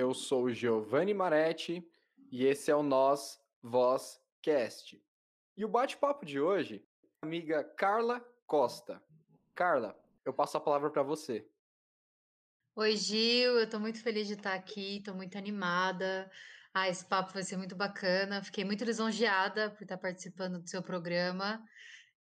Eu sou Giovanni Maretti e esse é o Nós Voz Cast. E o bate-papo de hoje, amiga Carla Costa. Carla, eu passo a palavra para você. Oi, Gil, eu estou muito feliz de estar aqui, estou muito animada. Ah, esse papo vai ser muito bacana. Fiquei muito lisonjeada por estar participando do seu programa.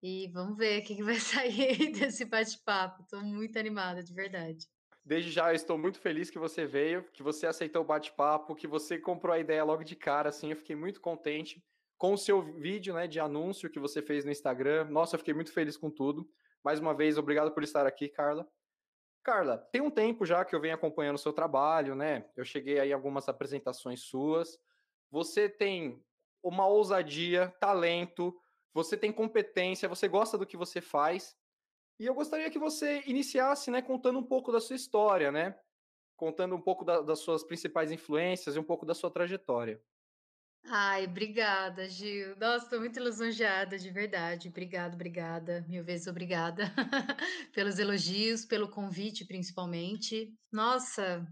E vamos ver o que, que vai sair desse bate-papo. Estou muito animada, de verdade. Desde já eu estou muito feliz que você veio, que você aceitou o bate-papo, que você comprou a ideia logo de cara, assim, eu fiquei muito contente com o seu vídeo, né, de anúncio que você fez no Instagram. Nossa, eu fiquei muito feliz com tudo. Mais uma vez, obrigado por estar aqui, Carla. Carla, tem um tempo já que eu venho acompanhando o seu trabalho, né? Eu cheguei aí algumas apresentações suas. Você tem uma ousadia, talento, você tem competência, você gosta do que você faz. E eu gostaria que você iniciasse, né, contando um pouco da sua história, né? Contando um pouco da, das suas principais influências e um pouco da sua trajetória. Ai, obrigada, Gil. Nossa, estou muito lisonjeada, de verdade. Obrigada, obrigada, mil vezes obrigada pelos elogios, pelo convite, principalmente. Nossa,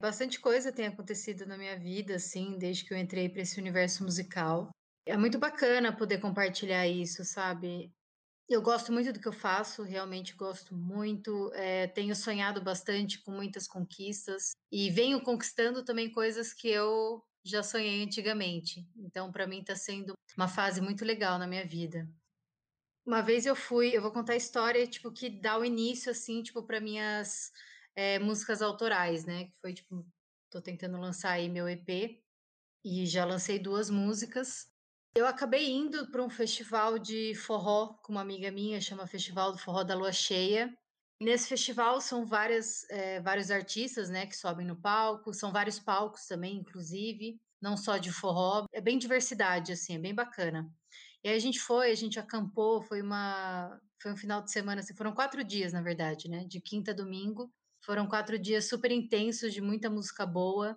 bastante coisa tem acontecido na minha vida, assim, desde que eu entrei para esse universo musical. É muito bacana poder compartilhar isso, sabe? Eu gosto muito do que eu faço, realmente gosto muito. É, tenho sonhado bastante com muitas conquistas e venho conquistando também coisas que eu já sonhei antigamente. Então, para mim, está sendo uma fase muito legal na minha vida. Uma vez eu fui, eu vou contar a história, tipo, que dá o início, assim, tipo, para minhas é, músicas autorais, né? Que foi, tipo, tô tentando lançar aí meu EP e já lancei duas músicas. Eu acabei indo para um festival de forró com uma amiga minha, chama Festival do Forró da Lua Cheia. Nesse festival são várias, é, vários artistas, né, que sobem no palco, são vários palcos também, inclusive, não só de forró, é bem diversidade, assim, é bem bacana. E aí a gente foi, a gente acampou, foi uma, foi um final de semana, assim, foram quatro dias, na verdade, né, de quinta a domingo, foram quatro dias super intensos, de muita música boa.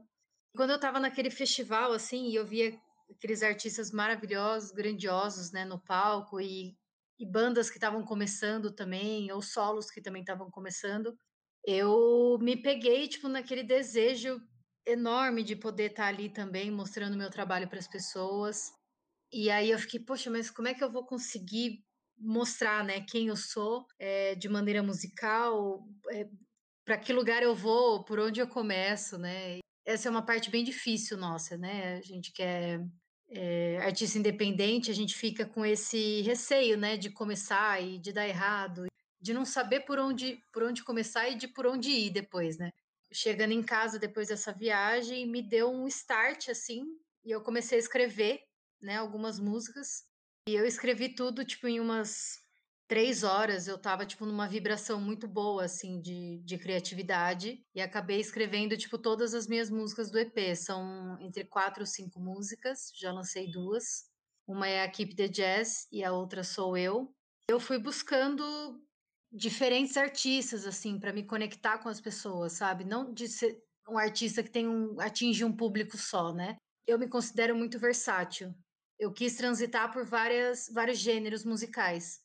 Quando eu tava naquele festival, assim, e eu via aqueles artistas maravilhosos, grandiosos, né, no palco e, e bandas que estavam começando também, ou solos que também estavam começando, eu me peguei, tipo, naquele desejo enorme de poder estar ali também, mostrando meu trabalho para as pessoas. E aí eu fiquei, poxa, mas como é que eu vou conseguir mostrar, né, quem eu sou é, de maneira musical, é, eh, para que lugar eu vou, por onde eu começo, né? Essa é uma parte bem difícil nossa, né? A gente que é, é, artista independente, a gente fica com esse receio, né, de começar e de dar errado, de não saber por onde, por onde começar e de por onde ir depois, né? Chegando em casa depois dessa viagem, me deu um start assim, e eu comecei a escrever, né, algumas músicas. E eu escrevi tudo tipo em umas três horas eu tava, tipo, numa vibração muito boa, assim, de, de criatividade. E acabei escrevendo, tipo, todas as minhas músicas do EP. São entre quatro ou cinco músicas, já lancei duas. Uma é a Keep the Jazz e a outra sou eu. Eu fui buscando diferentes artistas, assim, para me conectar com as pessoas, sabe? Não de ser um artista que tem um, atinge um público só, né? Eu me considero muito versátil. Eu quis transitar por várias, vários gêneros musicais.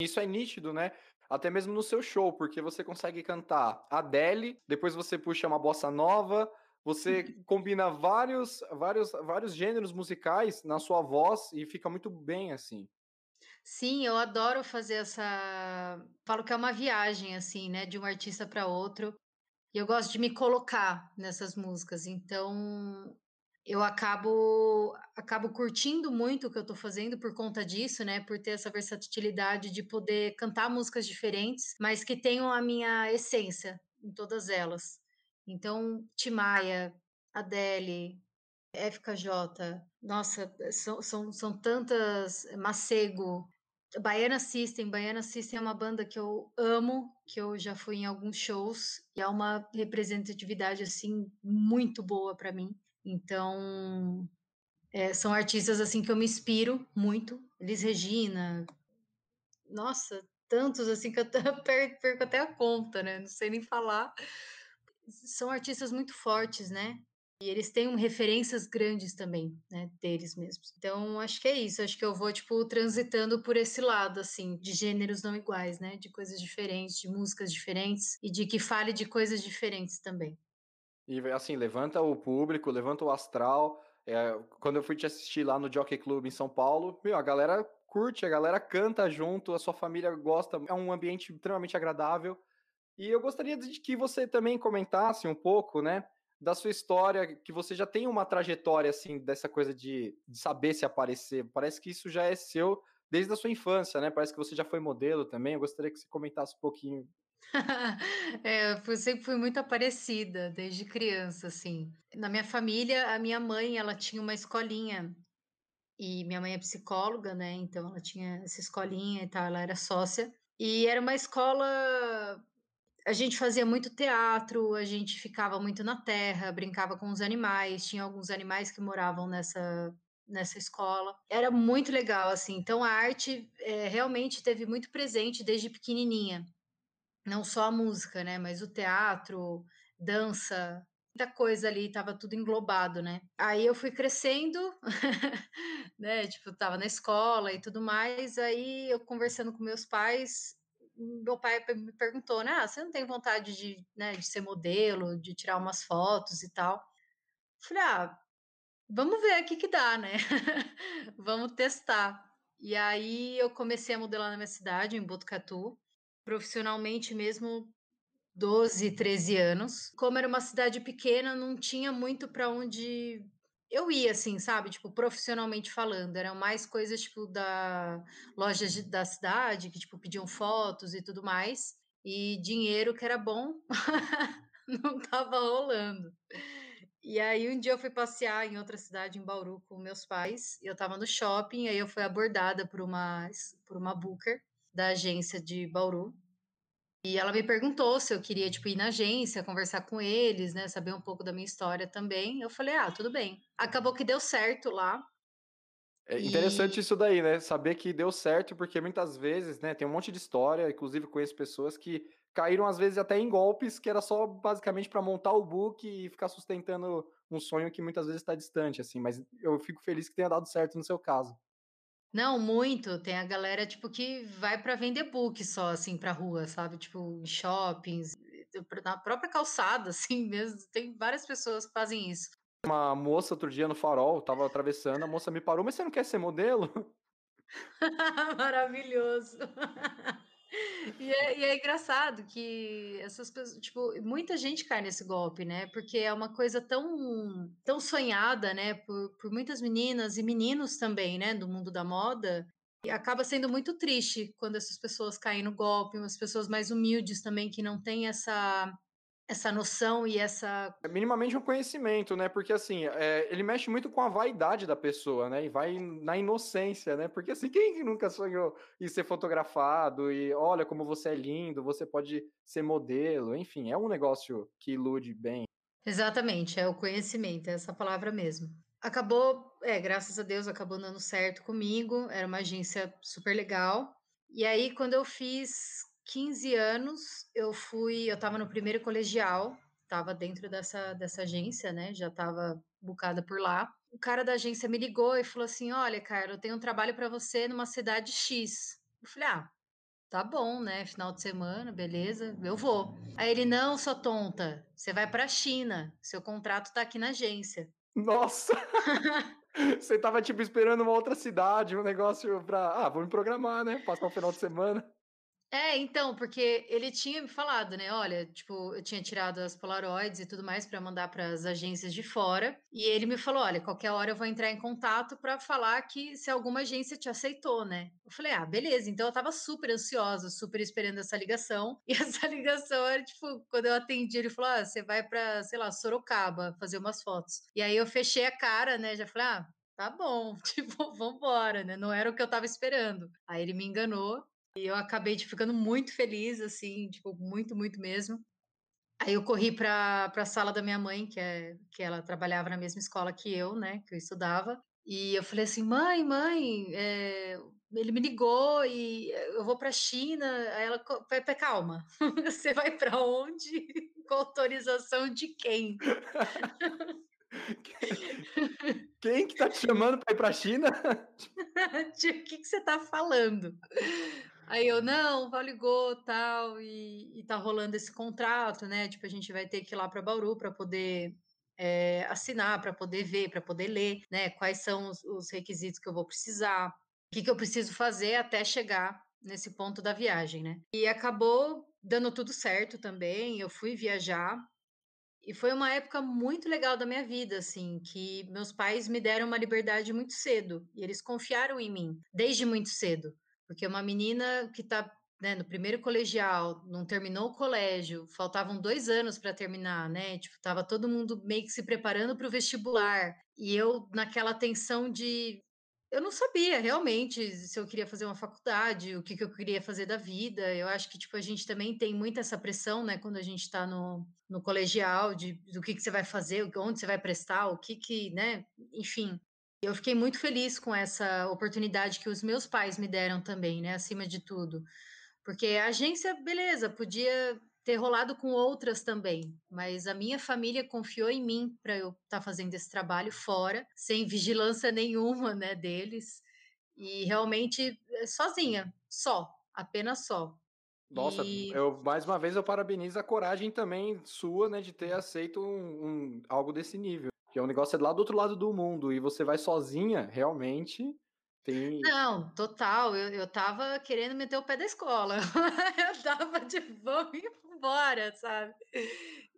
Isso é nítido, né? Até mesmo no seu show, porque você consegue cantar Adele, depois você puxa uma bossa nova, você combina vários, vários, vários gêneros musicais na sua voz e fica muito bem assim. Sim, eu adoro fazer essa. Falo que é uma viagem, assim, né, de um artista para outro. E eu gosto de me colocar nessas músicas. Então, eu acabo acabo curtindo muito o que eu estou fazendo por conta disso, né? Por ter essa versatilidade de poder cantar músicas diferentes, mas que tenham a minha essência em todas elas. Então, Timaya, Adele, FKJ, nossa, são, são, são tantas, Macego, Baiana System, Baiana System é uma banda que eu amo, que eu já fui em alguns shows e é uma representatividade assim muito boa para mim. Então, é, são artistas assim que eu me inspiro muito. Elis Regina, nossa, tantos assim que eu perco, até a conta, né? Não sei nem falar. São artistas muito fortes, né? E eles têm referências grandes também, né, deles mesmos. Então, acho que é isso. Acho que eu vou, tipo, transitando por esse lado, assim, de gêneros não iguais, né? De coisas diferentes, de músicas diferentes e de que fale de coisas diferentes também. E assim, levanta o público, levanta o astral. É, quando eu fui te assistir lá no Jockey Club em São Paulo, meu, a galera curte, a galera canta junto, a sua família gosta, é um ambiente extremamente agradável. E eu gostaria de que você também comentasse um pouco, né, da sua história, que você já tem uma trajetória, assim, dessa coisa de, de saber se aparecer. Parece que isso já é seu desde a sua infância, né? Parece que você já foi modelo também. Eu gostaria que você comentasse um pouquinho. é, eu sempre fui muito aparecida, desde criança, assim. Na minha família, a minha mãe, ela tinha uma escolinha e minha mãe é psicóloga, né? Então ela tinha essa escolinha e tal, ela era sócia. E era uma escola. A gente fazia muito teatro, a gente ficava muito na terra, brincava com os animais, tinha alguns animais que moravam nessa, nessa escola. Era muito legal, assim. Então a arte é, realmente teve muito presente desde pequenininha. Não só a música, né? Mas o teatro, dança, muita coisa ali, estava tudo englobado, né? Aí eu fui crescendo, né? Tipo, tava na escola e tudo mais. Aí eu conversando com meus pais, meu pai me perguntou, né? Ah, você não tem vontade de, né, de ser modelo, de tirar umas fotos e tal? Falei, ah, vamos ver o que que dá, né? vamos testar. E aí eu comecei a modelar na minha cidade, em Botucatu. Profissionalmente mesmo, 12, 13 anos. Como era uma cidade pequena, não tinha muito para onde eu ia, assim, sabe? Tipo, profissionalmente falando. Eram mais coisas, tipo, da loja de, da cidade, que, tipo, pediam fotos e tudo mais. E dinheiro que era bom, não tava rolando. E aí, um dia eu fui passear em outra cidade, em Bauru, com meus pais. Eu tava no shopping, aí eu fui abordada por uma, por uma booker da agência de Bauru. E ela me perguntou se eu queria, tipo, ir na agência, conversar com eles, né, saber um pouco da minha história também. Eu falei: "Ah, tudo bem". Acabou que deu certo lá. É interessante e... isso daí, né? Saber que deu certo, porque muitas vezes, né, tem um monte de história, inclusive conheço pessoas que caíram às vezes até em golpes que era só basicamente para montar o book e ficar sustentando um sonho que muitas vezes está distante, assim. Mas eu fico feliz que tenha dado certo no seu caso. Não, muito. Tem a galera, tipo, que vai para vender book só, assim, pra rua, sabe? Tipo, em shoppings, na própria calçada, assim mesmo. Tem várias pessoas que fazem isso. Uma moça outro dia no farol, tava atravessando, a moça me parou, mas você não quer ser modelo? Maravilhoso. E é, e é, engraçado que essas pessoas, tipo, muita gente cai nesse golpe, né? Porque é uma coisa tão, tão sonhada, né? Por, por muitas meninas e meninos também, né? Do mundo da moda. E acaba sendo muito triste quando essas pessoas caem no golpe, as pessoas mais humildes também que não têm essa essa noção e essa. É minimamente um conhecimento, né? Porque assim, é, ele mexe muito com a vaidade da pessoa, né? E vai na inocência, né? Porque assim, quem nunca sonhou em ser fotografado e olha como você é lindo, você pode ser modelo, enfim, é um negócio que ilude bem. Exatamente, é o conhecimento, é essa palavra mesmo. Acabou, é, graças a Deus, acabou dando certo comigo, era uma agência super legal. E aí, quando eu fiz 15 anos, eu fui, eu estava no primeiro colegial, estava dentro dessa, dessa agência, né? Já estava bucada por lá. O cara da agência me ligou e falou assim: Olha, cara, eu tenho um trabalho para você numa cidade X. Eu falei: Ah, tá bom, né? Final de semana, beleza, eu vou. Aí ele: Não, sua tonta, você vai para a China, seu contrato tá aqui na agência. Nossa! Você tava, tipo, esperando uma outra cidade, um negócio pra. Ah, vou me programar, né? Passar o final de semana. É, então, porque ele tinha me falado, né? Olha, tipo, eu tinha tirado as Polaroids e tudo mais para mandar para as agências de fora, e ele me falou: "Olha, qualquer hora eu vou entrar em contato para falar que se alguma agência te aceitou, né?". Eu falei: "Ah, beleza". Então eu tava super ansiosa, super esperando essa ligação. E essa ligação era tipo, quando eu atendi, ele falou: "Ah, você vai para, sei lá, Sorocaba fazer umas fotos". E aí eu fechei a cara, né? Já falei: "Ah, tá bom, tipo, vambora, né? Não era o que eu tava esperando". Aí ele me enganou e eu acabei de ficando muito feliz, assim, tipo, muito, muito mesmo. Aí eu corri para a sala da minha mãe, que, é, que ela trabalhava na mesma escola que eu, né, que eu estudava. E eu falei assim, mãe, mãe, é, ele me ligou e eu vou para a China. Aí ela, calma, você vai para onde? Com autorização de quem? Quem que tá te chamando para ir para a China? o que, que você tá falando? Aí eu: "Não, o Val ligou, tal, e e tá rolando esse contrato, né, tipo, a gente vai ter que ir lá pra Bauru pra poder, eh, assinar, pra poder ver, pra poder ler, né, quais são os os requisitos que eu vou precisar, o que que eu preciso fazer até chegar nesse ponto da viagem, né". E acabou dando tudo certo também, eu fui viajar, e foi uma época muito legal da minha vida, assim, que meus pais me deram uma liberdade muito cedo, e eles confiaram em mim, desde muito cedo. Porque uma menina que tá, né, no primeiro colegial, não terminou o colégio, faltavam 2 anos para terminar, né, tipo, estava todo mundo meio que se preparando para o vestibular, e eu naquela tensão de eu não sabia realmente se eu queria fazer uma faculdade, o que que eu queria fazer da vida. Eu acho que, tipo, a gente também tem muito essa pressão, né, quando a gente está no no colegial, de do que que você vai fazer, onde você vai prestar, o que que, né, enfim. Eu fiquei muito feliz com essa oportunidade que os meus pais me deram também, né, acima de tudo. Porque a agência, beleza, podia ter rolado com outras também, mas a minha família confiou em mim para eu estar fazendo esse trabalho fora, sem vigilância nenhuma, né, deles, e realmente, eh, sozinha, só, apenas só. Nossa, E eu mais uma vez eu parabenizo a coragem também sua, né, de ter aceito um um algo desse nível, que é um negócio é lá do outro lado do mundo e você vai sozinha, realmente tem Não, total. Eu eu estava querendo meter o pé da escola. Eu estava tipo: "Vamos embora", sabe.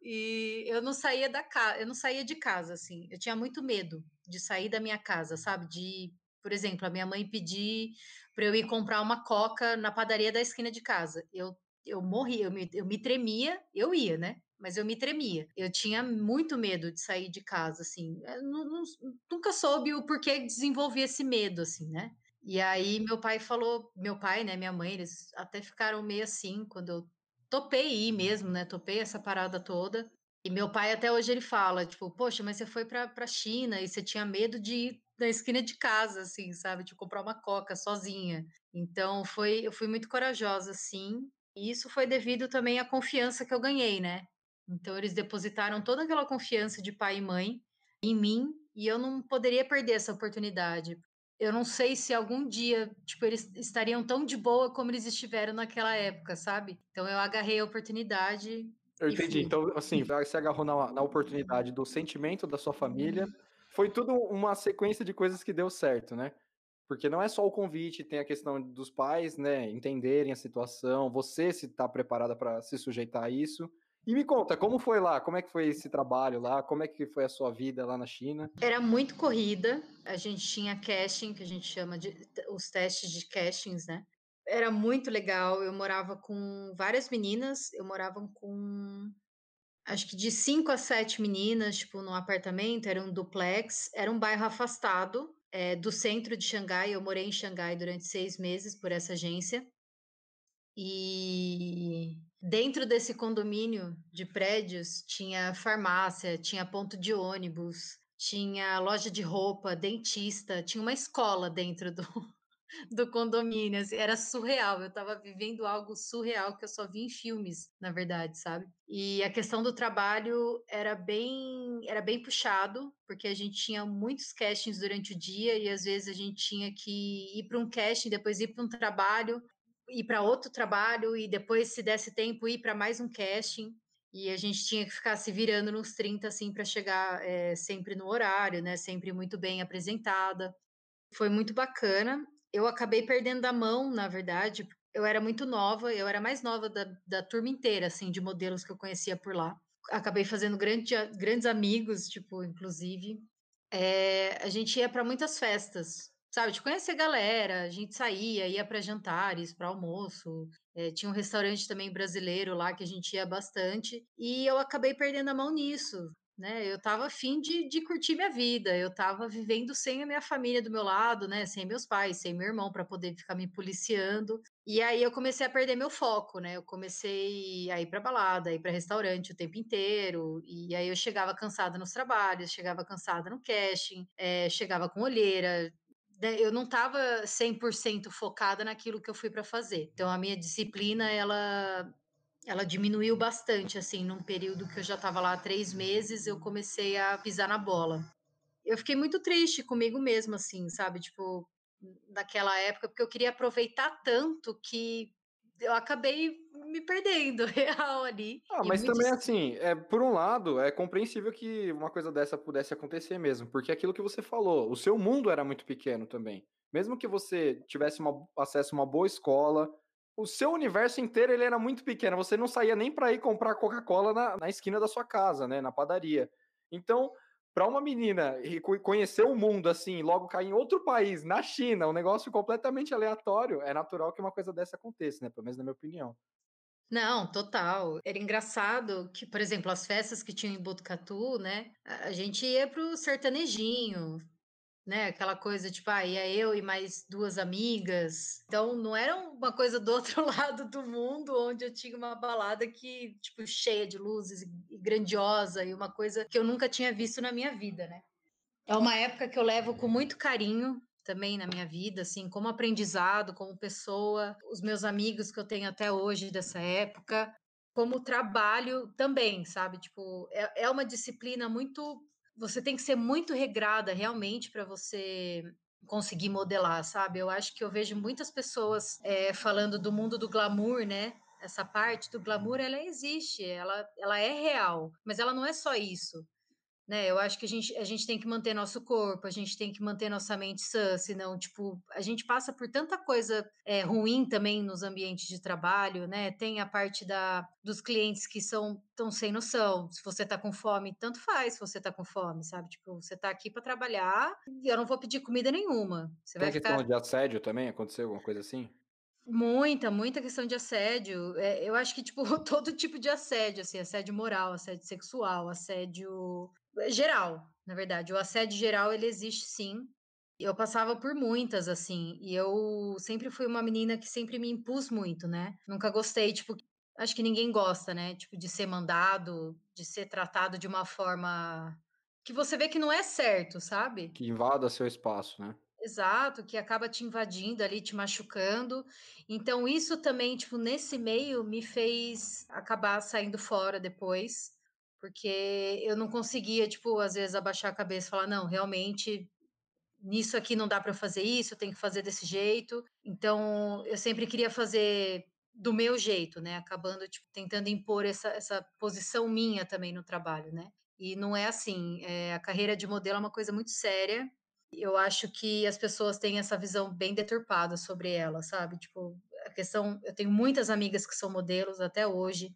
E eu não saía da ca eu não saía de casa, assim. Eu tinha muito medo de sair da minha casa, sabe, de por exemplo, a minha mãe pedir para eu ir comprar uma coca na padaria da esquina de casa. Eu eu morria, eu me eu me tremia, eu ia, né, mas eu me tremia. Eu tinha muito medo de sair de casa, assim. Não não nunca soube o porquê desenvolvi esse medo, assim, né. E aí meu pai falou meu pai, né, minha mãe, eles até ficaram meio assim quando eu topei ir mesmo, né, topei essa parada toda. E meu pai até hoje ele fala, tipo: "Poxa, mas você foi pra pra China e você tinha medo de ir na esquina de casa, assim, sabe, de comprar uma coca sozinha". Então foi eu fui muito corajosa, sim, e isso foi devido também à confiança que eu ganhei, né. Então eles depositaram toda aquela confiança de pai e mãe em mim, e eu não poderia perder essa oportunidade. Eu não sei se algum dia, tipo, eles estariam tão de boa como eles estiveram naquela época, sabe. Então eu agarrei a oportunidade Eu entendi. fui. Então, assim, você agarrou na na oportunidade do sentimento da sua família, foi tudo uma sequência de coisas que deu certo, né. Porque não é só o convite, tem a questão dos pais, né, entenderem a situação, você se tá preparada para se sujeitar a isso. E me conta, como foi lá? Como é que foi esse trabalho lá? Como é que foi a sua vida lá na China? Era muito corrida, a gente tinha casting, que a gente chama de os testes de castings, né. Era muito legal, eu morava com várias meninas, eu morava com acho que de 5 a 7 meninas, tipo, num apartamento, era um duplex, era um bairro afastado, eh, do centro de Xangai, eu morei em Xangai durante 6 meses por essa agência. E dentro desse condomínio de prédios tinha farmácia, tinha ponto de ônibus, tinha loja de roupa, dentista, tinha uma escola dentro do do condomínio, assim, era surreal, eu estava vivendo algo surreal que eu só vi em filmes, na verdade, sabe. E a questão do trabalho era bem era bem puxado, porque a gente tinha muitos castings durante o dia e às vezes a gente tinha que ir para um casting, depois ir para um trabalho, ir para outro trabalho e depois, se desse tempo, ir para mais um casting. E a gente tinha que ficar se virando nos 30, assim, para chegar, eh, sempre no horário, né, sempre muito bem apresentada. Foi muito bacana. Eu acabei perdendo a mão, na verdade, eu era muito nova, eu era mais nova da da turma inteira, assim, de modelos que eu conhecia por lá. Acabei fazendo grande grandes amigos, tipo, inclusive. Eh, a gente ia para muitas festas, sabe, de conhecer galera, a gente saía, ia para jantares, para almoço, eh, tinha um restaurante também brasileiro lá que a gente ia bastante, e eu acabei perdendo a mão nisso, né, eu estava a fim de de curtir minha vida, eu estava vivendo sem a minha família do meu lado, né, sem meus pais, sem meu irmão para poder ficar me policiando, e aí eu comecei a perder meu foco, né, eu comecei a ir para balada, a ir para restaurante o tempo inteiro, e aí eu chegava cansada nos trabalhos, chegava cansada no casting, eh, chegava com olheira, eu não estava 100% focada naquilo que eu fui para fazer. Então a minha disciplina ela ela diminuiu bastante, assim, num período que eu já estava lá há 3 meses, eu comecei a pisar na bola. Eu fiquei muito triste comigo mesma, assim, sabe, tipo, naquela época, porque eu queria aproveitar tanto que eu acabei me perdendo real ali. Ah, mas também assim, é, por um lado, é compreensível que uma coisa dessa pudesse acontecer mesmo, porque é aquilo que você falou, o seu mundo era muito pequeno também. Mesmo que você tivesse uma, acesso a uma boa escola, o seu universo inteiro ele era muito pequeno. Você não saía nem para ir comprar Coca-Cola na, na esquina da sua casa, né, na padaria. Então, para uma menina conhecer o mundo assim, logo cair em outro país, na China, um negócio completamente aleatório, é natural que uma coisa dessa aconteça, né? Pelo menos na minha opinião. Não, total. Era engraçado que, por exemplo, as festas que tinham em Botucatu, né? A gente ia pro sertanejinho, né? Aquela coisa tipo, ah, ia eu e mais duas amigas. Então não era uma coisa do outro lado do mundo, onde eu tinha uma balada que, tipo, cheia de luzes e grandiosa e uma coisa que eu nunca tinha visto na minha vida, né? É uma época que eu levo com muito carinho também na minha vida, assim, como aprendizado, como pessoa, os meus amigos que eu tenho até hoje dessa época, como trabalho também, sabe? Tipo, é, é uma disciplina muito você tem que ser muito regrada realmente para você conseguir modelar, sabe? Eu acho que eu vejo muitas pessoas é, falando do mundo do glamour, né? Essa parte do glamour, ela existe, ela, ela é real, mas ela não é só isso né? Eu acho que a gente, a gente tem que manter nosso corpo, a gente tem que manter nossa mente sã, senão, tipo, a gente passa por tanta coisa é, ruim também nos ambientes de trabalho, né? Tem a parte da, dos clientes que são tão sem noção. Se você tá com fome, tanto faz se você tá com fome, sabe? Tipo, você tá aqui para trabalhar e eu não vou pedir comida nenhuma. Você tem vai questão ficar... de assédio também? Aconteceu alguma coisa assim? Muita, muita questão de assédio. É, eu acho que, tipo, todo tipo de assédio, assim, assédio moral, assédio sexual, assédio geral, na verdade. O assédio geral, ele existe sim. Eu passava por muitas, assim, e eu sempre fui uma menina que sempre me impus muito, né? Nunca gostei, tipo, acho que ninguém gosta, né? Tipo, de ser mandado, de ser tratado de uma forma que você vê que não é certo, sabe? Que invada seu espaço, né? Exato, que acaba te invadindo ali, te machucando. Então, isso também, tipo, nesse meio me fez acabar saindo fora depois porque eu não conseguia, tipo, às vezes abaixar a cabeça e falar, não, realmente nisso aqui não dá para fazer isso, eu tenho que fazer desse jeito. Então, eu sempre queria fazer do meu jeito, né? Acabando tipo, tentando impor essa, essa posição minha também no trabalho, né? E não é assim. É, a carreira de modelo é uma coisa muito séria. Eu acho que as pessoas têm essa visão bem deturpada sobre ela, sabe? Tipo, a questão. Eu tenho muitas amigas que são modelos até hoje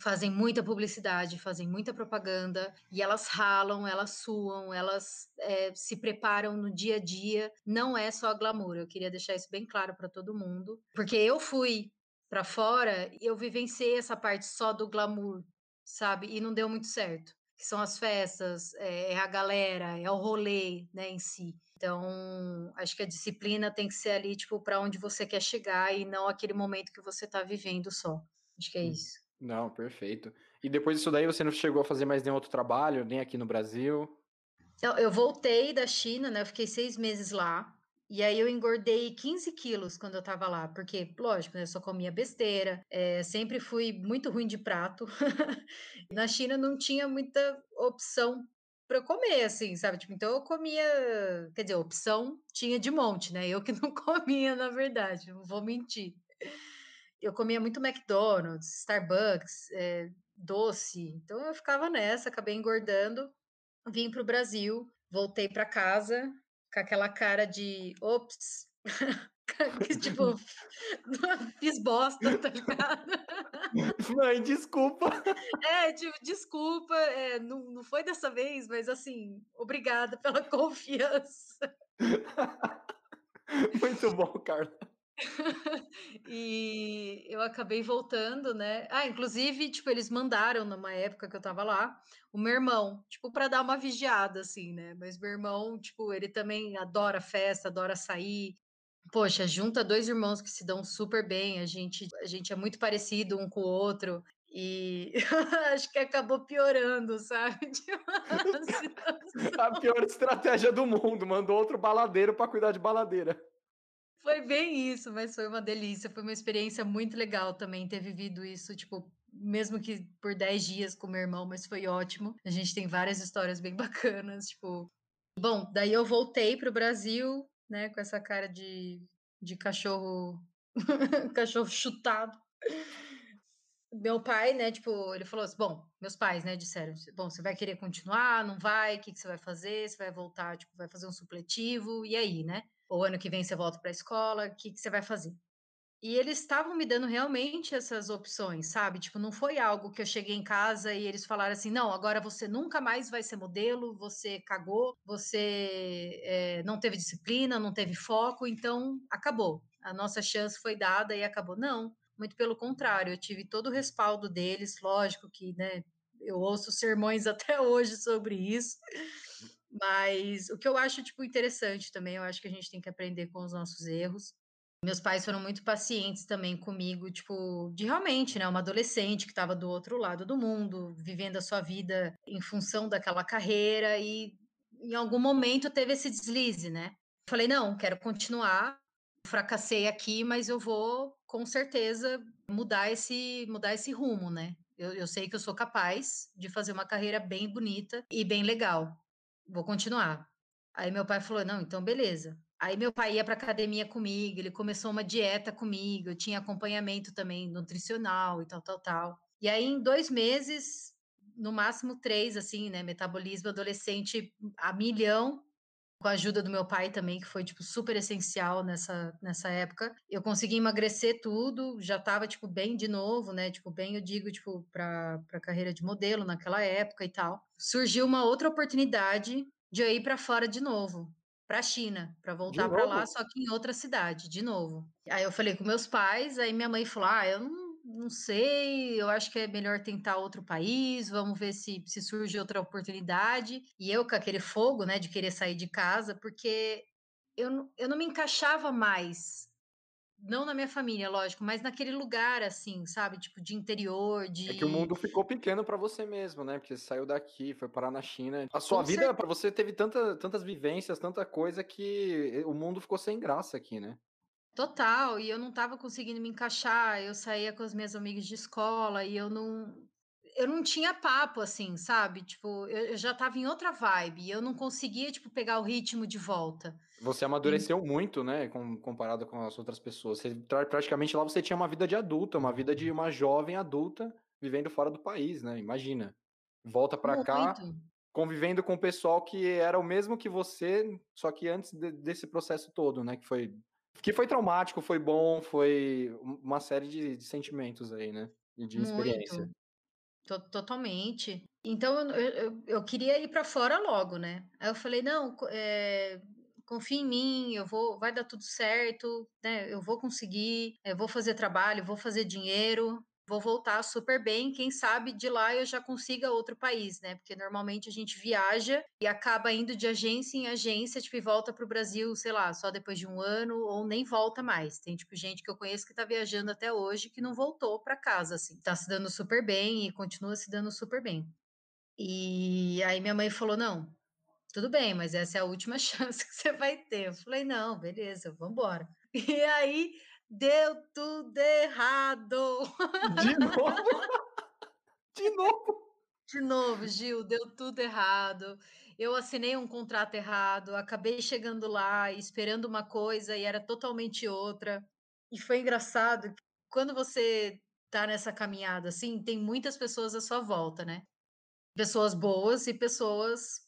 fazem muita publicidade, fazem muita propaganda e elas ralam, elas suam, elas é, se preparam no dia a dia. Não é só glamour. Eu queria deixar isso bem claro para todo mundo, porque eu fui para fora e eu vivenciei essa parte só do glamour, sabe? E não deu muito certo. Que são as festas, é, é a galera, é o rolê, né, em si. Então, acho que a disciplina tem que ser ali, tipo, para onde você quer chegar e não aquele momento que você está vivendo só. Acho que é hum. isso. Não, perfeito. E depois disso daí você não chegou a fazer mais nenhum outro trabalho, nem aqui no Brasil? Então, eu voltei da China, né? Eu fiquei seis meses lá. E aí eu engordei 15 quilos quando eu tava lá, porque, lógico, né, eu só comia besteira, é, sempre fui muito ruim de prato. Na China não tinha muita opção para comer, assim, sabe? Tipo, então eu comia, quer dizer, opção tinha de monte, né? Eu que não comia, na verdade, não vou mentir eu comia muito McDonald's, Starbucks, é, doce. Então eu ficava nessa, acabei engordando. Vim para o Brasil, voltei para casa com aquela cara de ops, tipo, fiz bosta, tá ligado? Mãe, desculpa. É, tipo, desculpa, é, não, não foi dessa vez, mas assim, obrigada pela confiança. Muito bom, Carla. E eu acabei voltando, né. Ah, inclusive, tipo, eles mandaram numa época que eu estava lá, o meu irmão, tipo, para dar uma vigiada, assim, né. Mas meu irmão, tipo, ele também adora festa, adora sair. Poxa, junta 2 irmãos que se dão super bem, a gente a gente é muito parecido um com o outro, e acho que acabou piorando, sabe, a pior estratégia do mundo, mandou outro baladeiro para cuidar de baladeira. Foi bem isso, mas foi uma delícia, foi uma experiência muito legal também ter vivido isso, tipo, mesmo que por 10 dias com meu irmão, mas foi ótimo. A gente tem várias histórias bem bacanas, tipo. Bom, daí eu voltei para o Brasil, né, com essa cara de de cachorro cachorro chutado. Meu pai, né, tipo, ele falou assim bom, meus pais, né, disseram: "Bom, você vai querer continuar, não vai? Que que você vai fazer? Você vai voltar, tipo, vai fazer um supletivo, e aí, né? Ou ano que vem você volta pra escola, que que você vai fazer?". E eles estavam me dando realmente essas opções, sabe, tipo, não foi algo que eu cheguei em casa e eles falaram assim: "Não, agora você nunca mais vai ser modelo, você cagou, você, eh, não teve disciplina, não teve foco, então acabou, a nossa chance foi dada e acabou". Não, muito pelo contrário, eu tive todo o respaldo deles, lógico que, né, eu ouço sermões até hoje sobre isso, mas o que eu acho, tipo, interessante também, eu acho que a gente tem que aprender com os nossos erros. Meus pais foram muito pacientes também comigo, tipo, de realmente, né, uma adolescente que estava do outro lado do mundo, vivendo a sua vida em função daquela carreira e em algum momento teve esse deslize, né. Falei: "Não, quero continuar, fracassei aqui, mas eu vou com certeza mudar esse mudar esse rumo, né. Eu eu sei que eu sou capaz de fazer uma carreira bem bonita e bem legal, vou continuar". Aí meu pai falou: "Não, então beleza". Aí meu pai ia pra academia comigo, ele começou uma dieta comigo, eu tinha acompanhamento também nutricional e tal, tal, tal. E aí em 2 meses, no máximo 3, assim, né, metabolismo adolescente a milhão, com a ajuda do meu pai também, que foi, tipo, super essencial nessa nessa época, eu consegui emagrecer tudo, já estava, tipo, bem de novo, né, tipo, bem eu digo, tipo, pra pra carreira de modelo naquela época e tal. Surgiu uma outra oportunidade de eu ir pra fora de novo, pra China, De voltar pra lá, só que em outra cidade, de novo. Aí eu falei com meus pais, aí minha mãe falou: "Ah, eu não não sei, eu acho que é melhor tentar outro país, vamos ver se se surge outra oportunidade". E eu com aquele fogo, né, de querer sair de casa, porque eu não eu não me encaixava mais, não na minha família, lógico, mas naquele lugar, assim, sabe, tipo, de interior, É que o de mundo ficou pequeno pra você mesmo, né, porque você saiu daqui, foi parar na China. A sua Com vida pra você teve tanta tantas vivências, tanta coisa que o mundo ficou sem graça aqui, né. Total, e eu não estava conseguindo me encaixar, eu saía com as minhas amigas de escola e eu não eu não tinha papo, assim, sabe, tipo, eu eu já estava em outra vibe e eu não conseguia, tipo, pegar o ritmo de volta. Você E amadureceu muito, né, com comparado com as outras pessoas. Você pra praticamente lá você tinha uma vida de adulta, uma vida de uma jovem adulta vivendo fora do país, né, imagina. Volta pra cá, convivendo com o pessoal que era o mesmo que você, só que antes de desse processo todo, né, que foi que foi traumático, foi bom, foi uma série de de sentimentos aí, né, e de experiência. Muito. To totalmente. Então eu eu eu queria ir pra fora logo, né. Aí eu falei: "Não, eh, confia em mim, eu vou vai dar tudo certo, né, eu vou conseguir, eu vou fazer trabalho, vou fazer dinheiro, vou voltar super bem, quem sabe de lá eu já consiga outro país", né, porque normalmente a gente viaja e acaba indo de agência em agência, tipo, e volta para o Brasil, sei lá, só depois de 1 ano ou nem volta mais. Tem, tipo, gente que eu conheço que tá viajando até hoje que não voltou pra casa, assim. Tá se dando super bem e continua se dando super bem. E aí minha mãe falou: "Não, tudo bem, mas essa é a última chance que você vai ter". Eu falei: "Não, beleza, vamos embora". E aí deu tudo errado. De novo? De novo? De novo, Gil, deu tudo errado. Eu assinei um contrato errado, acabei chegando lá esperando uma coisa e era totalmente outra. E foi engraçado que quando você tá nessa caminhada, assim, tem muitas pessoas à sua volta, né. Pessoas boas e pessoas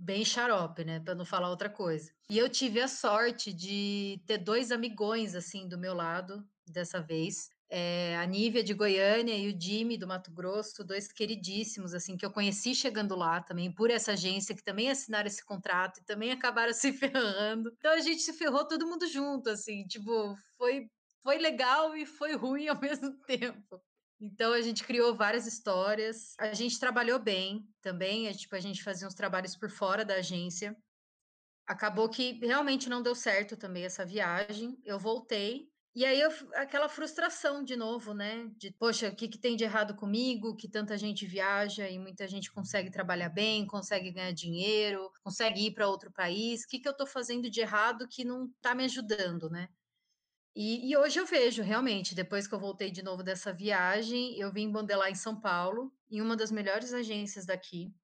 bem xarope, né, pra não falar outra coisa. E eu tive a sorte de ter 2 amigões, assim, do meu lado, dessa vez, eh, a Nívia de Goiânia e o Jimmy do Mato Grosso, 2 queridíssimos, assim, que eu conheci chegando lá também por essa agência, que também assinaram esse contrato e também acabaram se ferrando. Então a gente se ferrou todo mundo junto, assim, tipo, foi foi legal e foi ruim ao mesmo tempo. Então a gente criou várias histórias, a gente trabalhou bem também, eh, tipo, a gente fazia uns trabalhos por fora da agência. Acabou que realmente não deu certo também essa viagem, eu voltei, e aí eu aquela frustração de novo, né, de: "Poxa, o que que tem de errado comigo, que tanta gente viaja e muita gente consegue trabalhar bem, consegue ganhar dinheiro, consegue ir pra outro país, que que eu tô fazendo de errado que não tá me ajudando, né?". E e hoje eu vejo realmente, depois que eu voltei de novo dessa viagem, eu vim modelar em São Paulo, em uma das melhores agências daqui,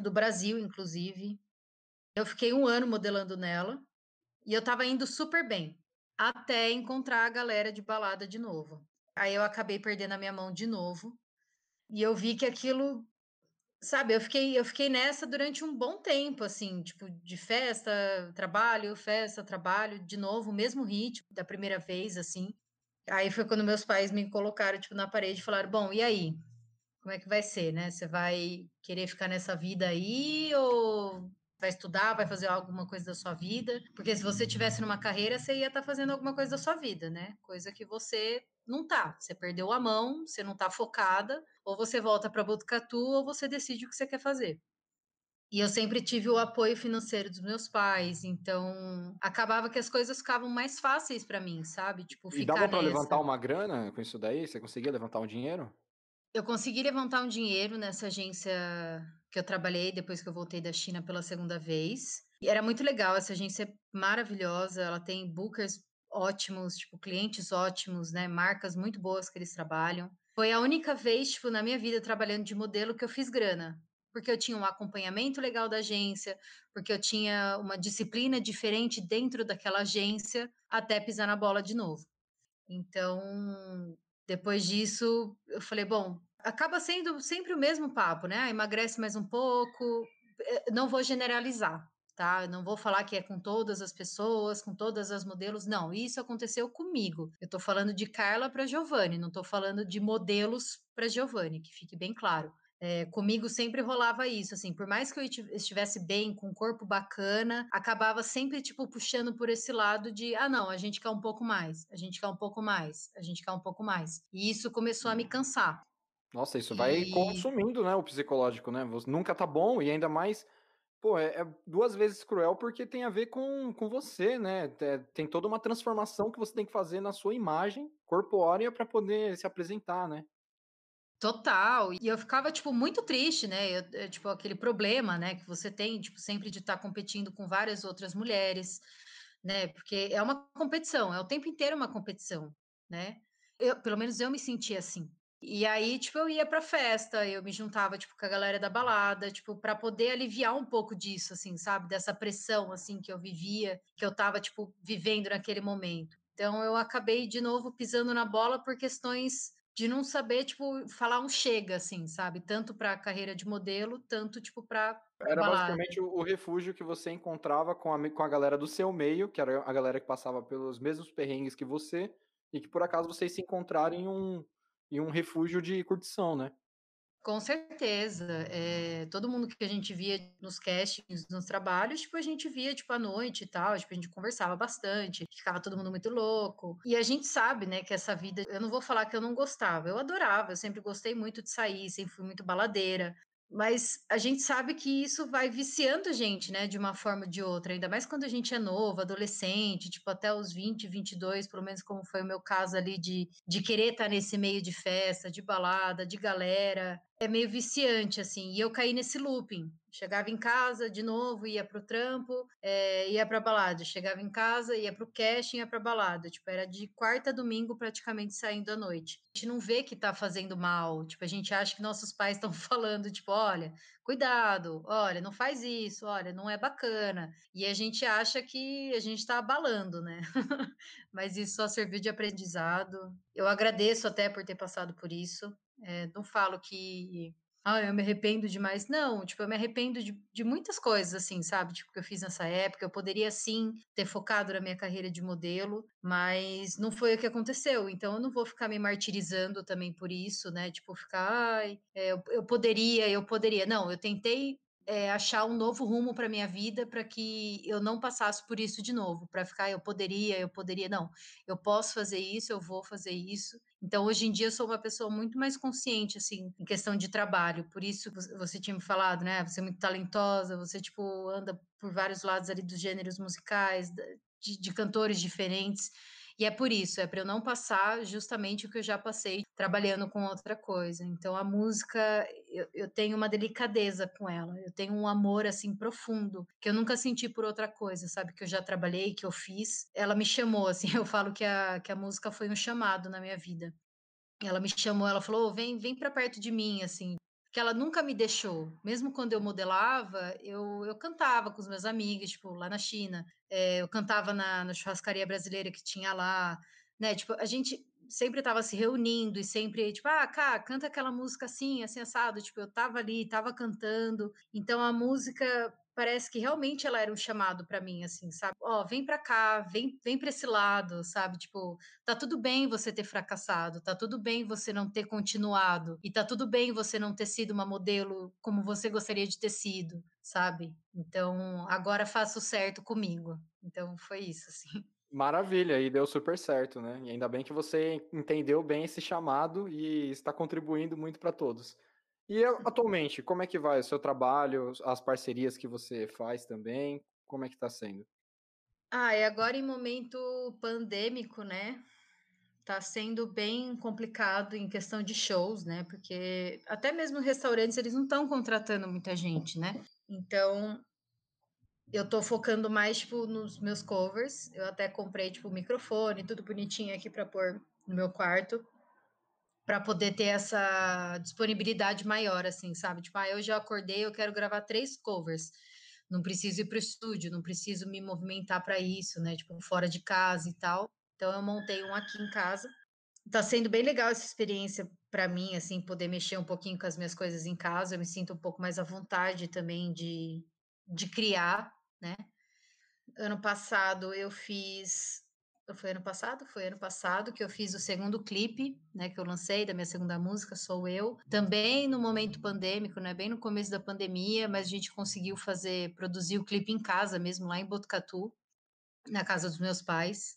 do Brasil inclusive. Eu fiquei 1 ano modelando nela, E eu estava indo super bem, até encontrar a galera de balada de novo. Aí eu acabei perdendo a minha mão de novo. E eu vi que aquilo, sabe, eu fiquei, eu fiquei nessa durante um bom tempo, assim, tipo, de festa, trabalho, festa, trabalho, de novo, o mesmo ritmo da primeira vez, assim. Aí foi quando meus pais me colocaram, tipo, na parede e falaram: Bom, e aí? Como é que vai ser, né? Você vai querer ficar nessa vida aí ou vai estudar, vai fazer alguma coisa da sua vida? Porque se você tivesse numa carreira, você ia estar tá fazendo alguma coisa da sua vida, né? Coisa que você não tá. Você perdeu a mão, você não tá focada, ou você volta para Botucatu ou você decide o que você quer fazer. E eu sempre tive o apoio financeiro dos meus pais, então acabava que as coisas ficavam mais fáceis para mim, sabe? Tipo, e dava para levantar uma grana com isso daí? Você conseguia levantar um dinheiro? Eu consegui levantar um dinheiro nessa agência que eu trabalhei depois que eu voltei da China pela segunda vez. E era muito legal, essa agência é maravilhosa, ela tem bookers ótimos, tipo, clientes ótimos, né? Marcas muito boas que eles trabalham. Foi a única vez, tipo, na minha vida trabalhando de modelo que eu fiz grana. Porque eu tinha um acompanhamento legal da agência, porque eu tinha uma disciplina diferente dentro daquela agência, até pisar na bola de novo. Então, depois disso, eu falei, bom, acaba sendo sempre o mesmo papo, né? Emagrece mais um pouco. Eh, não vou generalizar, tá? Eu não vou falar que é com todas as pessoas, com todas as modelos. Não, isso aconteceu comigo. Eu tô falando de Carla para Giovanni, não tô falando de modelos para Giovanni, que fique bem claro. É, comigo sempre rolava isso, assim, por mais que eu estivesse bem, com um corpo bacana, acabava sempre, tipo, puxando por esse lado de, ah, não, a gente quer um pouco mais, a gente quer um pouco mais, a gente quer um pouco mais. E isso começou a me cansar. Nossa, isso e... vai consumindo, né, o psicológico, né? Nunca tá bom e ainda mais Pô, é, é, duas vezes cruel porque tem a ver com, com você, né? É, tem toda uma transformação que você tem que fazer na sua imagem corpórea para poder se apresentar, né? Total. E eu ficava, tipo, muito triste, né? Eu, tipo, aquele problema, né, que você tem, tipo, sempre de estar tá competindo com várias outras mulheres, né? Porque é uma competição, é o tempo inteiro uma competição, né? Eu, pelo menos eu me sentia assim. E aí, tipo, eu ia pra festa, eu me juntava, tipo, com a galera da balada, tipo, para poder aliviar um pouco disso, assim, sabe? Dessa pressão, assim, que eu vivia, que eu tava, tipo, vivendo naquele momento. Então, eu acabei, de novo, pisando na bola por questões de não saber, tipo, falar um chega, assim, sabe? Tanto para a carreira de modelo, tanto, tipo, para Era basicamente o, o, refúgio que você encontrava com a, com a galera do seu meio, que era a galera que passava pelos mesmos perrengues que você, e que por acaso vocês se encontraram em um, em um refúgio de curtição, né? Com certeza. É, todo mundo que a gente via nos castings, nos trabalhos, tipo, a gente via, tipo, à noite e tal, tipo, a gente conversava bastante, ficava todo mundo muito louco. E a gente sabe, né, que essa vida, eu não vou falar que eu não gostava, eu adorava, eu sempre gostei muito de sair, sempre fui muito baladeira, mas a gente sabe que isso vai viciando a gente, né, de uma forma ou de outra, ainda mais quando a gente é novo, adolescente, tipo até os 20, 22, pelo menos como foi o meu caso ali de, de querer estar nesse meio de festa, de balada, de galera. É meio viciante, assim, e eu caí nesse looping. Chegava em casa de novo, ia pro trampo, é, ia pra balada. Chegava em casa, ia pro casting, ia pra balada. Tipo, era de quarta a domingo praticamente saindo à noite. A gente não vê que tá fazendo mal. Tipo, a gente acha que nossos pais estão falando, tipo, olha, cuidado, olha, não faz isso, olha, não é bacana. E a gente acha que a gente tá abalando, né? Mas isso só serviu de aprendizado. Eu agradeço até por ter passado por isso. É, não falo que ah, eu me arrependo demais. Não, tipo, eu me arrependo de, de muitas coisas, assim, sabe? Tipo, que eu fiz nessa época. Eu poderia, sim, ter focado na minha carreira de modelo, mas não foi o que aconteceu. Então, eu não vou ficar me martirizando também por isso, né? Tipo, ficar, ai, é, eu, eu poderia, eu poderia. Não, eu tentei é, achar um novo rumo para minha vida para que eu não passasse por isso de novo, para ficar eu poderia, eu poderia, não, eu posso fazer isso, eu vou fazer isso. Então hoje em dia eu sou uma pessoa muito mais consciente assim em questão de trabalho. Por isso você tinha me falado, né? Você é muito talentosa, você tipo anda por vários lados ali dos gêneros musicais, de, de cantores diferentes. E é por isso, é para eu não passar justamente o que eu já passei trabalhando com outra coisa. Então a música, eu, eu, tenho uma delicadeza com ela, eu tenho um amor assim profundo que eu nunca senti por outra coisa, sabe? Que eu já trabalhei, que eu fiz. Ela me chamou, assim, eu falo que a, que a música foi um chamado na minha vida. Ela me chamou, ela falou: oh, vem, vem para perto de mim, assim, que ela nunca me deixou. Mesmo quando eu modelava, eu, eu cantava com os meus amigos, tipo, lá na China. É, eu cantava na, na churrascaria brasileira que tinha lá, né? Tipo, a gente sempre estava se reunindo e sempre, tipo, ah, cá, canta aquela música assim, assim, assado. Tipo, eu tava ali, tava cantando. Então a música parece que realmente ela era um chamado para mim, assim, sabe? Ó, oh, vem para cá, vem, vem para esse lado, sabe? Tipo, tá tudo bem você ter fracassado, tá tudo bem você não ter continuado, e tá tudo bem você não ter sido uma modelo como você gostaria de ter sido, sabe? Então, agora faça o certo comigo. Então, foi isso, assim. Maravilha, e deu super certo, né? E ainda bem que você entendeu bem esse chamado e está contribuindo muito para todos. E atualmente, como é que vai o seu trabalho, as parcerias que você faz também? Como é que está sendo? Ah, e agora em momento pandêmico, né? Tá sendo bem complicado em questão de shows, né? Porque até mesmo restaurantes eles não estão contratando muita gente, né? Então eu tô focando mais tipo nos meus covers. Eu até comprei tipo microfone, tudo bonitinho aqui para pôr no meu quarto para poder ter essa disponibilidade maior, assim, sabe? Tipo, ah, eu já acordei, eu quero gravar três covers. Não preciso ir para o estúdio, não preciso me movimentar para isso, né? Tipo, fora de casa e tal. Então, eu montei um aqui em casa. Tá sendo bem legal essa experiência para mim, assim, poder mexer um pouquinho com as minhas coisas em casa. Eu me sinto um pouco mais à vontade também de, de criar, né? Ano passado eu fiz foi ano passado? Foi ano passado que eu fiz o segundo clipe, né, que eu lancei da minha segunda música, Sou Eu. Também no momento pandêmico, né, bem no começo da pandemia, mas a gente conseguiu fazer, produzir o clipe em casa mesmo, lá em Botucatu, na casa dos meus pais.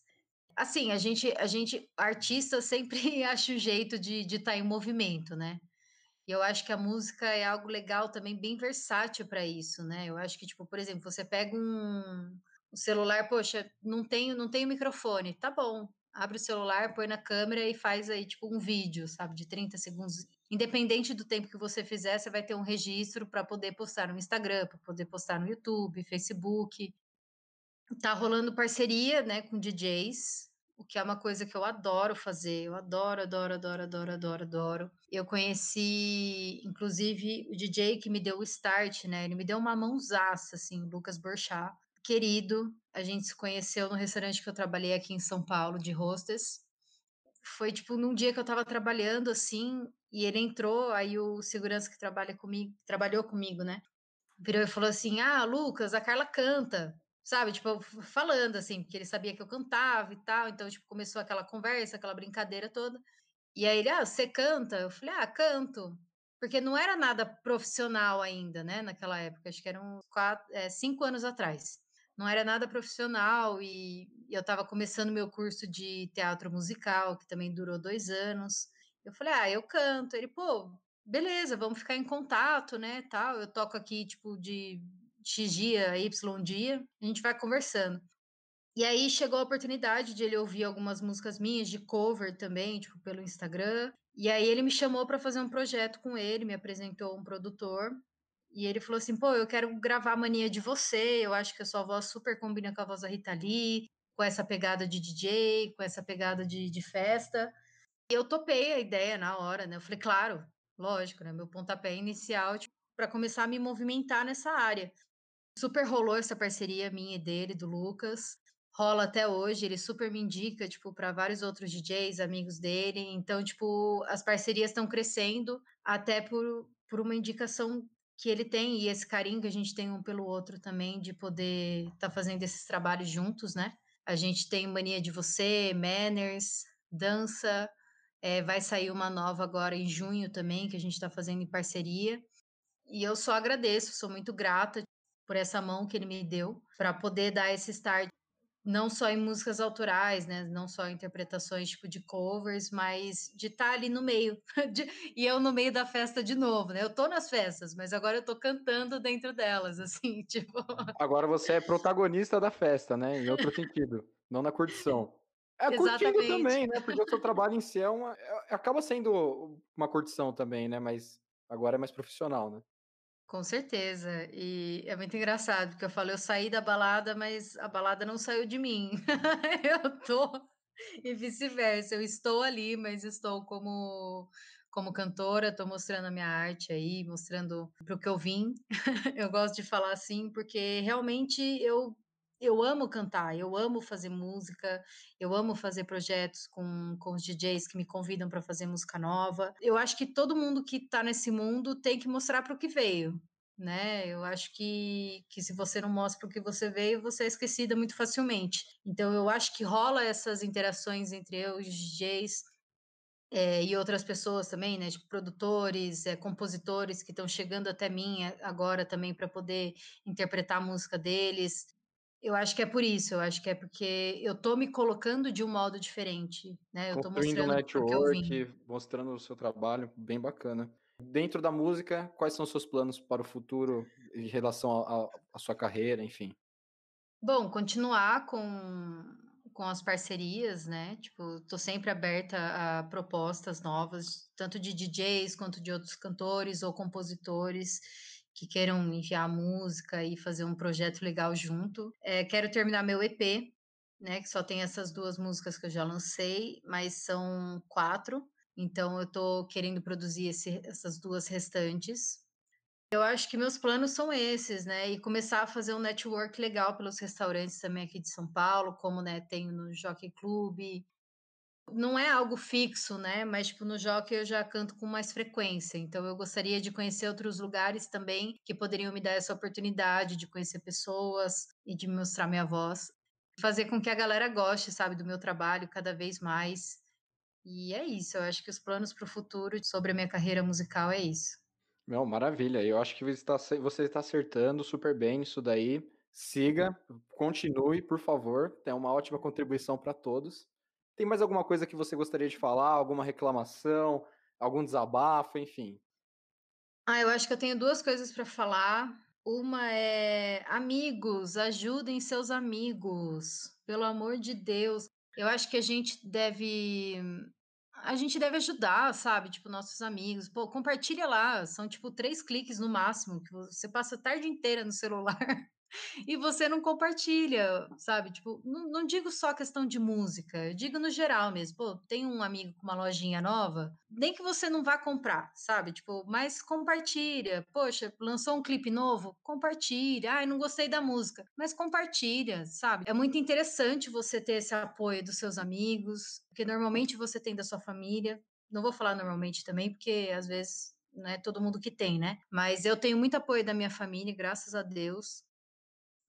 Assim, a gente, a gente, artista sempre acha o jeito de estar tá em movimento, né? E eu acho que a música é algo legal também, bem versátil para isso, né? Eu acho que, tipo, por exemplo, você pega um o celular, poxa, não tenho, não tenho microfone. Tá bom. Abre o celular, põe na câmera e faz aí, tipo, um vídeo, sabe, de 30 segundos. Independente do tempo que você fizer, você vai ter um registro para poder postar no Instagram, para poder postar no YouTube, Facebook. Tá rolando parceria, né, com DJs, o que é uma coisa que eu adoro fazer. Eu adoro, adoro, adoro, adoro, adoro, adoro. Eu conheci, inclusive, o DJ que me deu o start, né? Ele me deu uma mãozaça, assim, o Lucas Borchá querido. A gente se conheceu no restaurante que eu trabalhei aqui em São Paulo, de hostess. Foi, tipo, num dia que eu tava trabalhando, assim, e ele entrou, aí o segurança que trabalha comigo, trabalhou comigo, né? Virou e falou assim, ah, Lucas, a Carla canta. Sabe, tipo, falando, assim, porque ele sabia que eu cantava e tal. Então, tipo, começou aquela conversa, aquela brincadeira toda. E aí ele, ah, você canta? Eu falei, ah, canto porque não era nada profissional ainda, né? Naquela época, acho que eram quatro, é, cinco anos atrás não era nada profissional e, eu estava começando meu curso de teatro musical, que também durou dois anos. Eu falei, ah, eu canto. Ele, pô, beleza, vamos ficar em contato, né, tal. Eu toco aqui, tipo, de X dia, Y dia, a gente vai conversando. E aí chegou a oportunidade de ele ouvir algumas músicas minhas de cover também, tipo, pelo Instagram. E aí ele me chamou para fazer um projeto com ele, me apresentou um produtor. E ele falou assim: pô, eu quero gravar a mania de você. Eu acho que a sua voz super combina com a voz da Rita Lee, com essa pegada de DJ, com essa pegada de, de festa. E eu topei a ideia na hora, né? Eu falei, claro, lógico, né? Meu pontapé inicial tipo, para começar a me movimentar nessa área. Super rolou essa parceria minha e dele, do Lucas. Rola até hoje, ele super me indica, tipo, para vários outros DJs, amigos dele. Então, tipo, as parcerias estão crescendo até por, por uma indicação que ele tem e esse carinho que a gente tem um pelo outro também de poder estar tá fazendo esses trabalhos juntos, né? A gente tem Mania de Você, Manners, Dança, é, vai sair uma nova agora em junho também, que a gente está fazendo em parceria. E eu só agradeço, sou muito grata por essa mão que ele me deu para poder dar esse start não só em músicas autorais, né? Não só interpretações tipo de covers, mas de estar tá ali no meio. De, e eu no meio da festa de novo, né? Eu tô nas festas, mas agora eu tô cantando dentro delas, assim, tipo. Agora você é protagonista da festa, né? Em outro sentido, não na curtição. É curtindo também, né? Porque o seu trabalho em si é uma. É, acaba sendo uma curtição também, né? Mas agora é mais profissional, né? Com certeza. E é muito engraçado, porque eu falo, eu saí da balada, mas a balada não saiu de mim. eu tô e vice-versa. Eu estou ali, mas estou como como cantora, estou mostrando a minha arte aí, mostrando para o que eu vim. eu gosto de falar assim, porque realmente eu eu amo cantar, eu amo fazer música, eu amo fazer projetos com, com os DJs que me convidam para fazer música nova. Eu acho que todo mundo que está nesse mundo tem que mostrar para o que veio. Né? Eu acho que, que se você não mostra o que você veio, você é esquecida muito facilmente. Então eu acho que rola essas interações entre eu e os DJs é, e outras pessoas também, né? Tipo produtores, é, compositores que estão chegando até mim agora também para poder interpretar a música deles. Eu acho que é por isso, eu acho que é porque eu tô me colocando de um modo diferente, né? Eu tô um mostrando vim. network, mostrando o seu trabalho, bem bacana. Dentro da música, quais são os seus planos para o futuro em relação à sua carreira, enfim? Bom, continuar com, com as parcerias, né? Tipo, tô sempre aberta a propostas novas, tanto de DJs quanto de outros cantores ou compositores que queiram enviar música e fazer um projeto legal junto. É, quero terminar meu EP, né? Que só tem essas duas músicas que eu já lancei, mas são quatro. Então eu tô querendo produzir esse, essas duas restantes. Eu acho que meus planos são esses, né? E começar a fazer um network legal pelos restaurantes também aqui de São Paulo, como né, tenho no Jockey Club, não é algo fixo, né? Mas, tipo, no Jockey eu já canto com mais frequência. Então, eu gostaria de conhecer outros lugares também que poderiam me dar essa oportunidade de conhecer pessoas e de mostrar minha voz. Fazer com que a galera goste, sabe, do meu trabalho cada vez mais. E é isso. Eu acho que os planos para o futuro sobre a minha carreira musical é isso. Não, maravilha. Eu acho que você está, você está acertando super bem isso daí. Siga, continue, por favor. Tem uma ótima contribuição para todos. Tem mais alguma coisa que você gostaria de falar? Alguma reclamação? Algum desabafo? Enfim. Ah, eu acho que eu tenho duas coisas para falar. Uma é amigos, ajudem seus amigos, pelo amor de Deus. Eu acho que a gente deve a gente deve ajudar, sabe? Tipo, nossos amigos. Pô, compartilha lá. São, tipo, três cliques no máximo, que você passa a tarde inteira no celular. E você não compartilha, sabe? Tipo, não, não, digo só questão de música, eu digo no geral mesmo. Pô, tem um amigo com uma lojinha nova, nem que você não vá comprar, sabe? Tipo, mas compartilha. Poxa, lançou um clipe novo? Compartilha. Ai, não gostei da música, mas compartilha, sabe? É muito interessante você ter esse apoio dos seus amigos, porque normalmente você tem da sua família. Não vou falar normalmente também, porque às vezes não é todo mundo que tem, né? Mas eu tenho muito apoio da minha família, graças a Deus.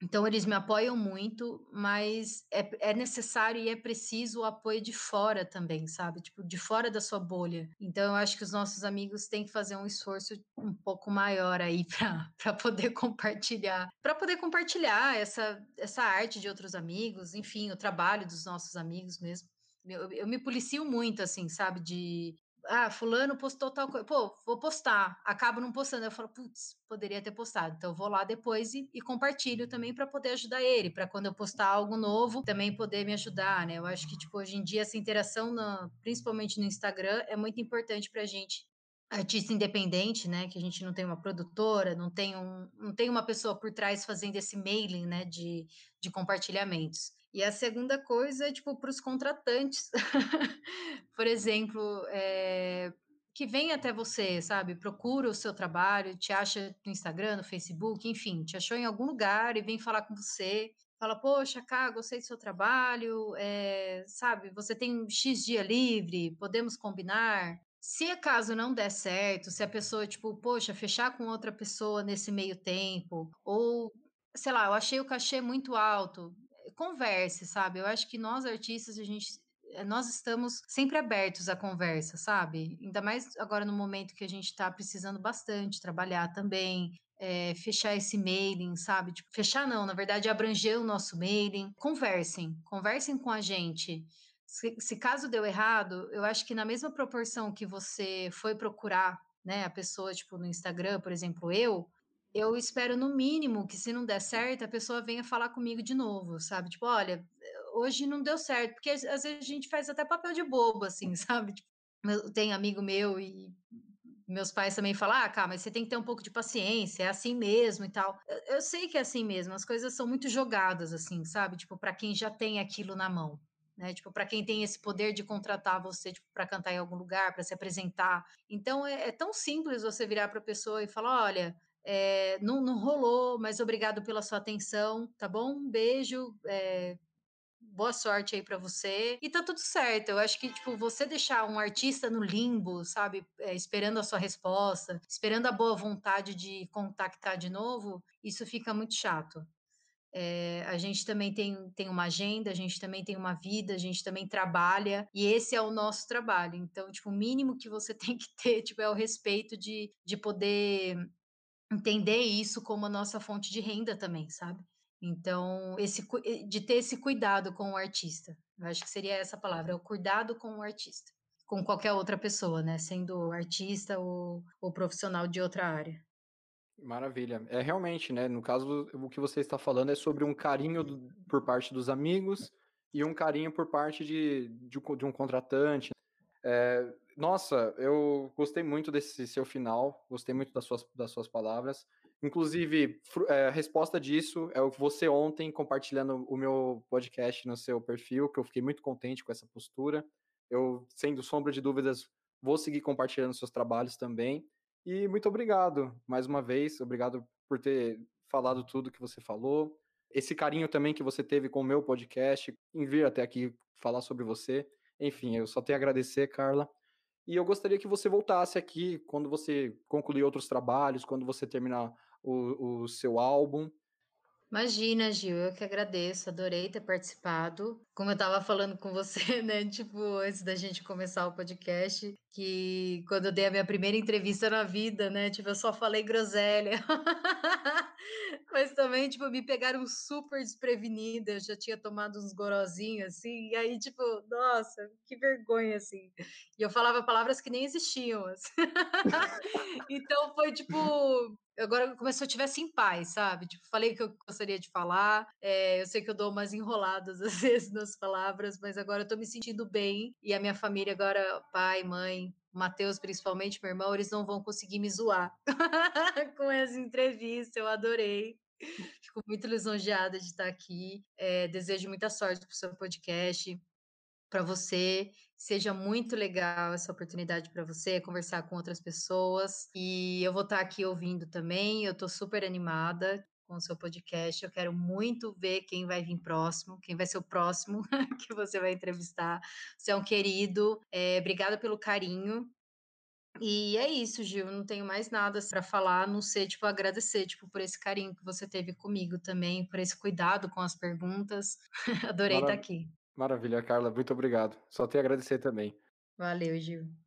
Então, eles me apoiam muito, mas é, é, necessário e é preciso o apoio de fora também, sabe? Tipo, de fora da sua bolha. Então, eu acho que os nossos amigos têm que fazer um esforço um pouco maior aí para poder compartilhar. Para poder compartilhar essa, essa arte de outros amigos, enfim, o trabalho dos nossos amigos mesmo. Eu, eu, me policio muito, assim, sabe? De, ah, fulano postou tal coisa. Pô, vou postar. Acabo não postando. Eu falo, putz, poderia ter postado. Então eu vou lá depois e, e compartilho também para poder ajudar ele, para quando eu postar algo novo, também poder me ajudar, né? Eu acho que tipo hoje em dia essa interação, na, principalmente no Instagram, é muito importante pra gente artista independente, né, que a gente não tem uma produtora, não tem, um, não tem uma pessoa por trás fazendo esse mailing, né, de, de compartilhamentos. E a segunda coisa é, tipo, para os contratantes. Por exemplo, é, que vem até você, sabe? Procura o seu trabalho, te acha no Instagram, no Facebook, enfim, te achou em algum lugar e vem falar com você. Fala, poxa, cá, gostei do seu trabalho, é, sabe? Você tem um X dia livre, podemos combinar. Se acaso não der certo, se a pessoa, tipo, poxa, fechar com outra pessoa nesse meio tempo, ou sei lá, eu achei o cachê muito alto, converse, sabe? Eu acho que nós artistas, a gente eh, nós estamos sempre abertos à conversa, sabe? Ainda mais agora no momento que a gente está precisando bastante trabalhar também, é, fechar esse mailing, sabe? Tipo, fechar não, na verdade, abranger o nosso mailing. Conversem, conversem com a gente. Se, se caso deu errado, eu acho que na mesma proporção que você foi procurar, né, a pessoa, tipo, no Instagram, por exemplo, eu, eu espero no mínimo que se não der certo, a pessoa venha falar comigo de novo, sabe? Tipo, olha, hoje não deu certo, porque às vezes a gente faz até papel de bobo, assim, sabe? Tipo, tem amigo meu e meus pais também falam, ah, cara, mas você tem que ter um pouco de paciência, é assim mesmo e tal. Eu, eu sei que é assim mesmo, as coisas são muito jogadas, assim, sabe? Tipo, para quem já tem aquilo na mão. Né? Tipo, para quem tem esse poder de contratar você tipo, para cantar em algum lugar, para se apresentar. Então é, é, tão simples você virar para a pessoa e falar: olha, é, não, não, rolou, mas obrigado pela sua atenção, tá bom? Um beijo. É, boa sorte aí para você. E tá tudo certo. Eu acho que, tipo, você deixar um artista no limbo, sabe? É, esperando a sua resposta, esperando a boa vontade de contactar de novo, isso fica muito chato. É, a gente também tem, tem uma agenda, a gente também tem uma vida, a gente também trabalha, e esse é o nosso trabalho. Então, tipo, o mínimo que você tem que ter, tipo, é o respeito de, de poder entender isso como a nossa fonte de renda também, sabe? Então, esse, de ter esse cuidado com o artista. Eu acho que seria essa palavra, é o cuidado com o artista. Com qualquer outra pessoa, né? Sendo artista ou, ou profissional de outra área. Maravilha. É realmente, né? No caso, o que você está falando é sobre um carinho do, por parte dos amigos e um carinho por parte de, de, de um contratante. É, nossa, eu gostei muito desse seu final, gostei muito das suas, das suas palavras. Inclusive, é, a resposta disso é você ontem compartilhando o meu podcast no seu perfil, que eu fiquei muito contente com essa postura. Eu, sendo sombra de dúvidas, vou seguir compartilhando seus trabalhos também. E muito obrigado mais uma vez, obrigado por ter falado tudo que você falou. Esse carinho também que você teve com o meu podcast, em vir até aqui falar sobre você. Enfim, eu só tenho a agradecer, Carla. E eu gostaria que você voltasse aqui quando você concluir outros trabalhos, quando você terminar o, o seu álbum, Imagina, Gil, eu que agradeço, adorei ter participado. Como eu estava falando com você, né, tipo, antes da gente começar o podcast, que quando eu dei a minha primeira entrevista na vida, né, tipo, eu só falei groselha. Mas também, tipo, me pegaram super desprevenida, eu já tinha tomado uns gorozinhos, assim, e aí, tipo, nossa, que vergonha, assim. E eu falava palavras que nem existiam, assim. então foi, tipo, agora como se eu estivesse em paz, sabe? Tipo, falei o que eu gostaria de falar. É, eu sei que eu dou umas enroladas às vezes nas palavras, mas agora eu tô me sentindo bem. E a minha família agora, pai, mãe, Matheus, principalmente, meu irmão, eles não vão conseguir me zoar com essa entrevista. Eu adorei. Fico muito lisonjeada de estar aqui. É, desejo muita sorte para o seu podcast para você. Seja muito legal essa oportunidade para você conversar com outras pessoas. E eu vou estar aqui ouvindo também. Eu estou super animada com o seu podcast. Eu quero muito ver quem vai vir próximo, quem vai ser o próximo que você vai entrevistar. Você é um querido. É, obrigada pelo carinho. E é isso, Gil. Não tenho mais nada para falar, a não ser tipo agradecer, tipo por esse carinho que você teve comigo também, por esse cuidado com as perguntas. Adorei estar aqui. Maravilha, Carla, muito obrigado. Só tenho a agradecer também. Valeu, Gil.